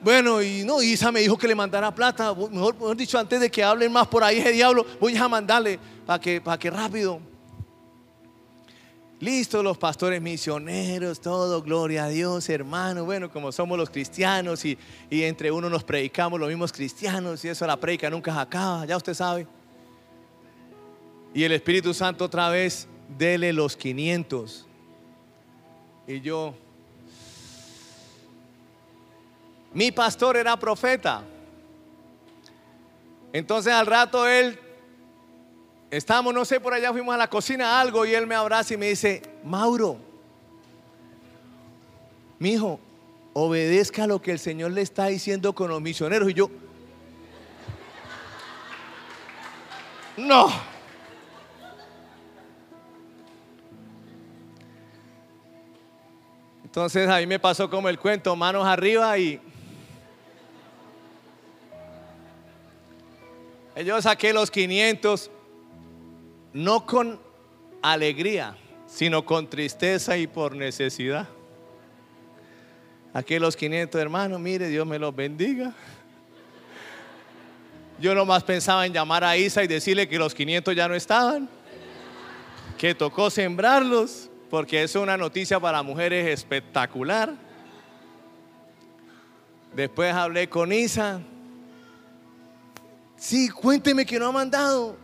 Bueno, y no, Isa me dijo que le mandara plata. Mejor, dicho, antes de que hablen más por ahí ese diablo, voy a mandarle para que, para que rápido. Listo, los pastores misioneros, todo, gloria a Dios, hermano. Bueno, como somos los cristianos y, y entre uno nos predicamos los mismos cristianos y eso la predica nunca se acaba, ya usted sabe. Y el Espíritu Santo otra vez, dele los 500. Y yo, mi pastor era profeta. Entonces al rato él, estamos, no sé, por allá fuimos a la cocina algo y él me abraza y me dice, Mauro, mi hijo, obedezca lo que el Señor le está diciendo con los misioneros. Y yo, no. Entonces a mí me pasó como el cuento, manos arriba y... Yo saqué los 500, no con alegría, sino con tristeza y por necesidad. Aquí los 500 hermanos, mire, Dios me los bendiga. Yo nomás pensaba en llamar a Isa y decirle que los 500 ya no estaban, que tocó sembrarlos porque es una noticia para mujeres espectacular. Después hablé con Isa. Sí, cuénteme que no ha mandado.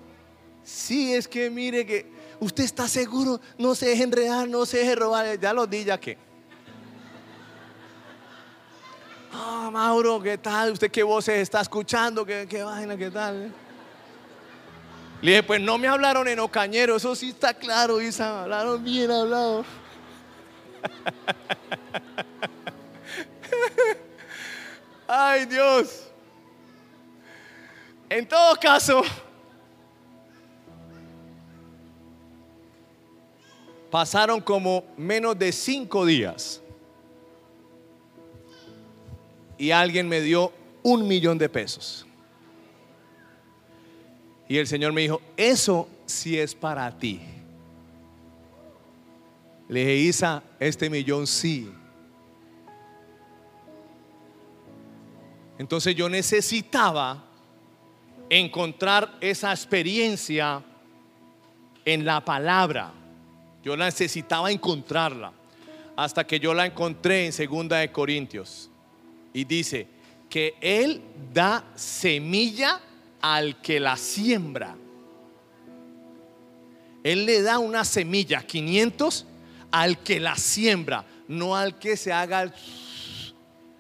Sí, es que mire que usted está seguro, no se deje enredar, no se deje robar. Ya lo di, ya que. Ah, Mauro, ¿qué tal? ¿Usted qué voces está escuchando? ¿Qué, qué vaina? ¿Qué tal? Le dije, pues no me hablaron en Ocañero, eso sí está claro, Isa, hablaron bien hablado. Ay Dios. En todo caso, pasaron como menos de cinco días y alguien me dio un millón de pesos. Y el Señor me dijo, eso sí es para ti. Le dije, Isa, este millón sí. Entonces yo necesitaba encontrar esa experiencia en la palabra. Yo necesitaba encontrarla. Hasta que yo la encontré en segunda de Corintios. Y dice que Él da semilla al que la siembra. Él le da una semilla, 500, al que la siembra, no al que se haga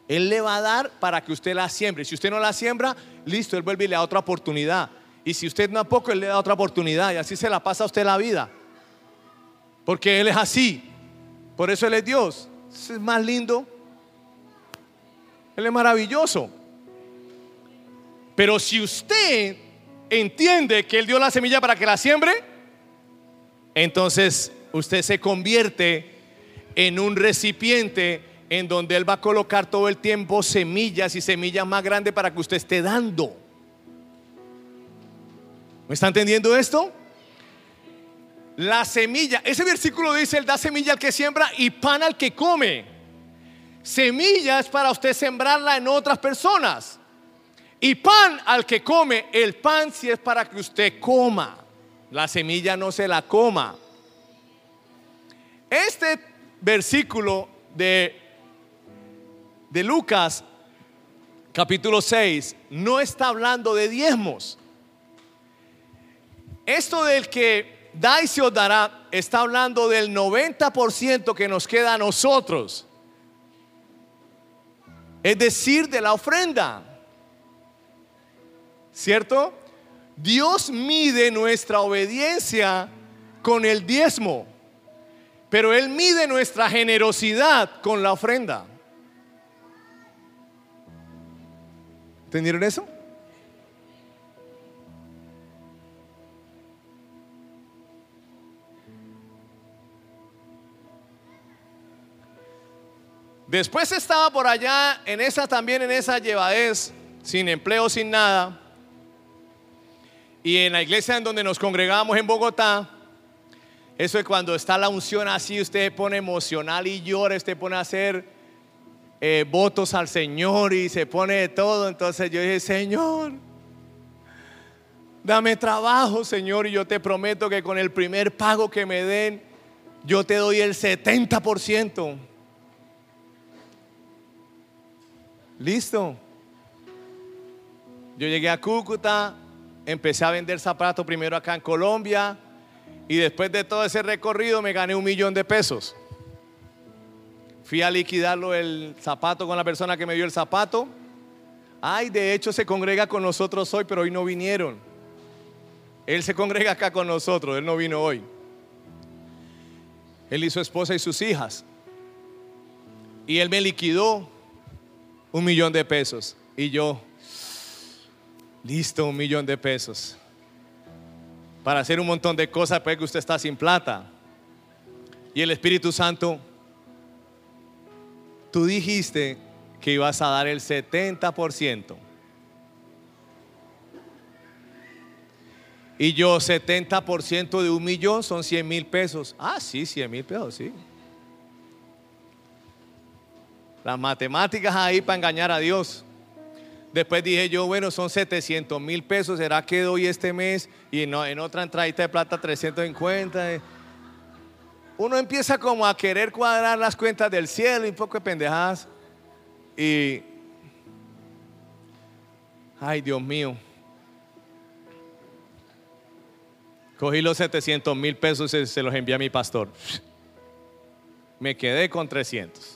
Él le va a dar para que usted la siembre. Si usted no la siembra, listo, Él vuelve y le da otra oportunidad. Y si usted no poco, Él le da otra oportunidad. Y así se la pasa a usted la vida. Porque Él es así. Por eso Él es Dios. Es más lindo. Él es maravilloso. Pero si usted entiende que Él dio la semilla para que la siembre, entonces usted se convierte en un recipiente en donde Él va a colocar todo el tiempo semillas y semillas más grandes para que usted esté dando. ¿Me está entendiendo esto? La semilla, ese versículo dice, Él da semilla al que siembra y pan al que come. Semilla es para usted sembrarla en otras personas. Y pan al que come, el pan si es para que usted coma. La semilla no se la coma. Este versículo de, de Lucas, capítulo 6, no está hablando de diezmos. Esto del que da y se os dará está hablando del 90% que nos queda a nosotros. Es decir, de la ofrenda. ¿Cierto? Dios mide nuestra obediencia con el diezmo, pero Él mide nuestra generosidad con la ofrenda. ¿Entendieron eso? Después estaba por allá, en esa también, en esa llevadez, sin empleo, sin nada. Y en la iglesia en donde nos congregamos en Bogotá, eso es cuando está la unción así, usted pone emocional y llora, usted pone a hacer eh, votos al Señor y se pone de todo. Entonces yo dije, Señor, dame trabajo, Señor, y yo te prometo que con el primer pago que me den, yo te doy el 70%. Listo. Yo llegué a Cúcuta, empecé a vender zapatos primero acá en Colombia y después de todo ese recorrido me gané un millón de pesos. Fui a liquidarlo el zapato con la persona que me dio el zapato. Ay, de hecho se congrega con nosotros hoy, pero hoy no vinieron. Él se congrega acá con nosotros, él no vino hoy. Él y su esposa y sus hijas. Y él me liquidó un millón de pesos. Y yo, Listo, un millón de pesos. Para hacer un montón de cosas, pues que usted está sin plata. Y el Espíritu Santo, tú dijiste que ibas a dar el 70%. Y yo, 70% de un millón son 100 mil pesos. Ah, sí, 100 mil pesos, sí. Las matemáticas ahí para engañar a Dios. Después dije yo, bueno, son 700 mil pesos, ¿será que doy este mes? Y en otra entrada de plata 350. Uno empieza como a querer cuadrar las cuentas del cielo y un poco de pendejadas. Y, ay Dios mío, cogí los 700 mil pesos y se los envié a mi pastor. Me quedé con 300.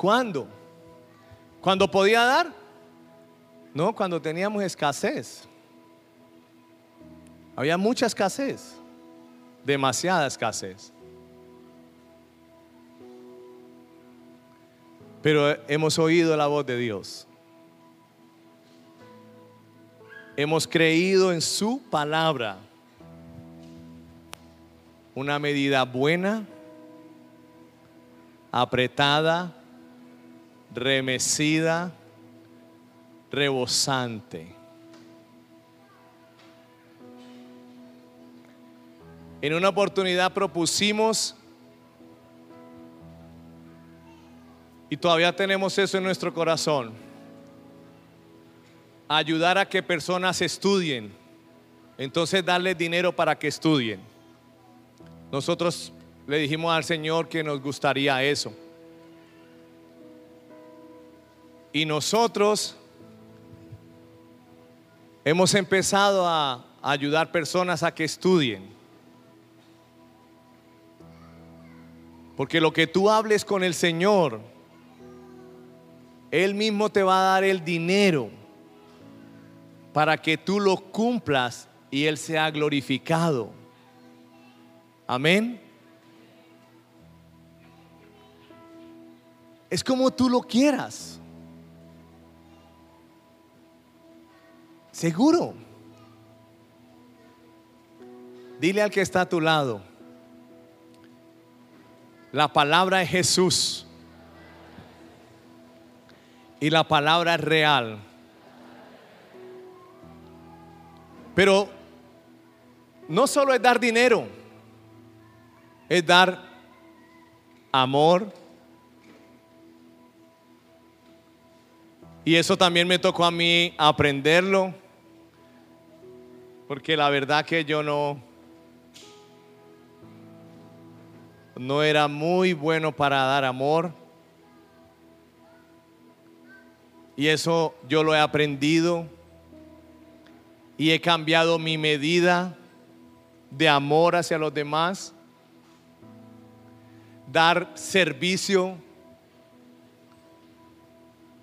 ¿Cuándo? ¿Cuando podía dar? No, cuando teníamos escasez. Había mucha escasez, demasiada escasez. Pero hemos oído la voz de Dios. Hemos creído en su palabra. Una medida buena, apretada, remecida, rebosante. En una oportunidad propusimos, y todavía tenemos eso en nuestro corazón, ayudar a que personas estudien. Entonces darles dinero para que estudien. Nosotros le dijimos al Señor que nos gustaría eso. Y nosotros hemos empezado a ayudar personas a que estudien. Porque lo que tú hables con el Señor, Él mismo te va a dar el dinero para que tú lo cumplas y Él sea glorificado. Amén. Es como tú lo quieras. Seguro. Dile al que está a tu lado. La palabra es Jesús. Y la palabra es real. Pero no solo es dar dinero, es dar amor, Y eso también me tocó a mí aprenderlo, porque la verdad que yo no, no era muy bueno para dar amor. Y eso yo lo he aprendido y he cambiado mi medida de amor hacia los demás, dar servicio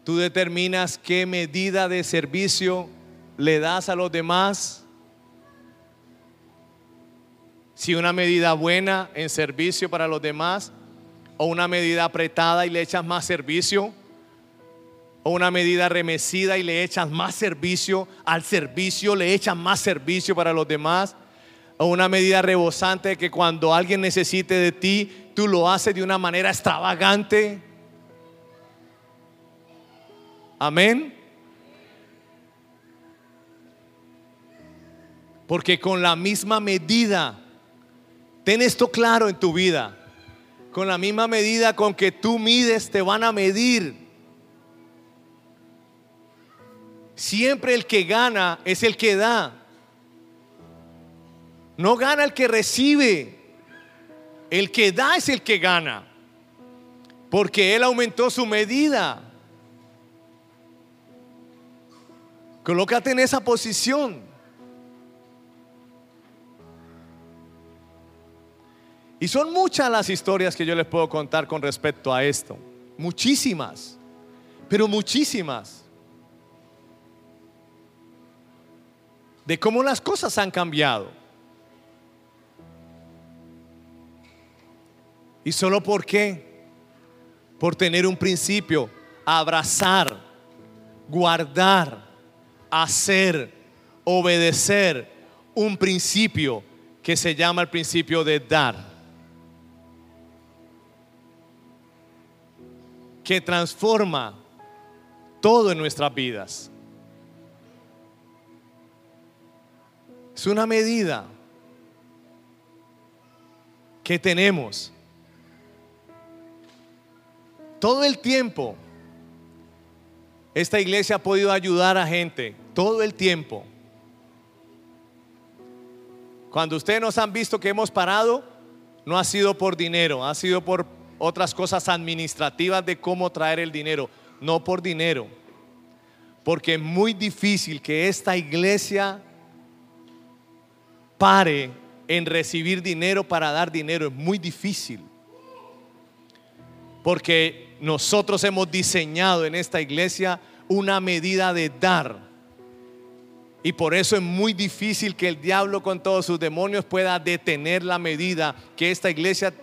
Tú determinas qué medida de servicio le das a los demás. Si una medida buena en servicio para los demás o una medida apretada y le echas más servicio o una medida remecida y le echas más servicio al servicio, le echas más servicio para los demás o una medida rebosante que cuando alguien necesite de ti, tú lo haces de una manera extravagante. Amén. Porque con la misma medida, ten esto claro en tu vida, con la misma medida con que tú mides, te van a medir. Siempre el que gana es el que da. No gana el que recibe. El que da es el que gana. Porque Él aumentó su medida. Colócate en esa posición. Y son muchas las historias que yo les puedo contar con respecto a esto. Muchísimas. Pero muchísimas. De cómo las cosas han cambiado. ¿Y solo por qué? Por tener un principio, abrazar, guardar hacer, obedecer un principio que se llama el principio de dar. Que transforma todo en nuestras vidas. Es una medida que tenemos todo el tiempo esta iglesia ha podido ayudar a gente todo el tiempo. Cuando ustedes nos han visto que hemos parado, no ha sido por dinero, ha sido por otras cosas administrativas de cómo traer el dinero, no por dinero. Porque es muy difícil que esta iglesia pare en recibir dinero para dar dinero, es muy difícil. Porque nosotros hemos diseñado en esta iglesia una medida de dar. Y por eso es muy difícil que el diablo con todos sus demonios pueda detener la medida que esta iglesia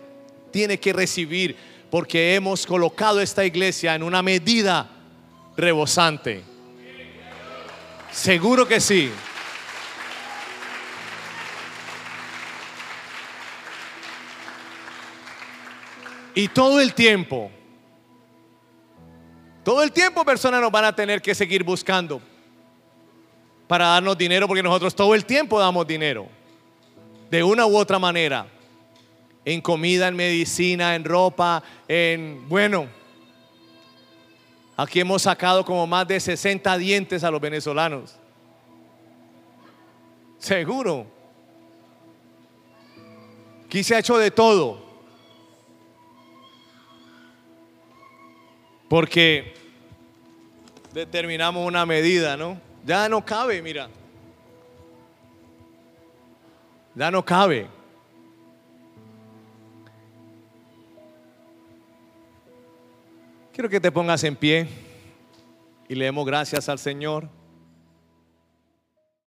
tiene que recibir, porque hemos colocado esta iglesia en una medida rebosante. Seguro que sí. Y todo el tiempo todo el tiempo personas nos van a tener que seguir buscando para darnos dinero porque nosotros todo el tiempo damos dinero. De una u otra manera. En comida, en medicina, en ropa, en... Bueno, aquí hemos sacado como más de 60 dientes a los venezolanos. Seguro. Aquí se ha hecho de todo. Porque determinamos una medida, ¿no? Ya no cabe, mira. Ya no cabe. Quiero que te pongas en pie y le demos gracias al Señor.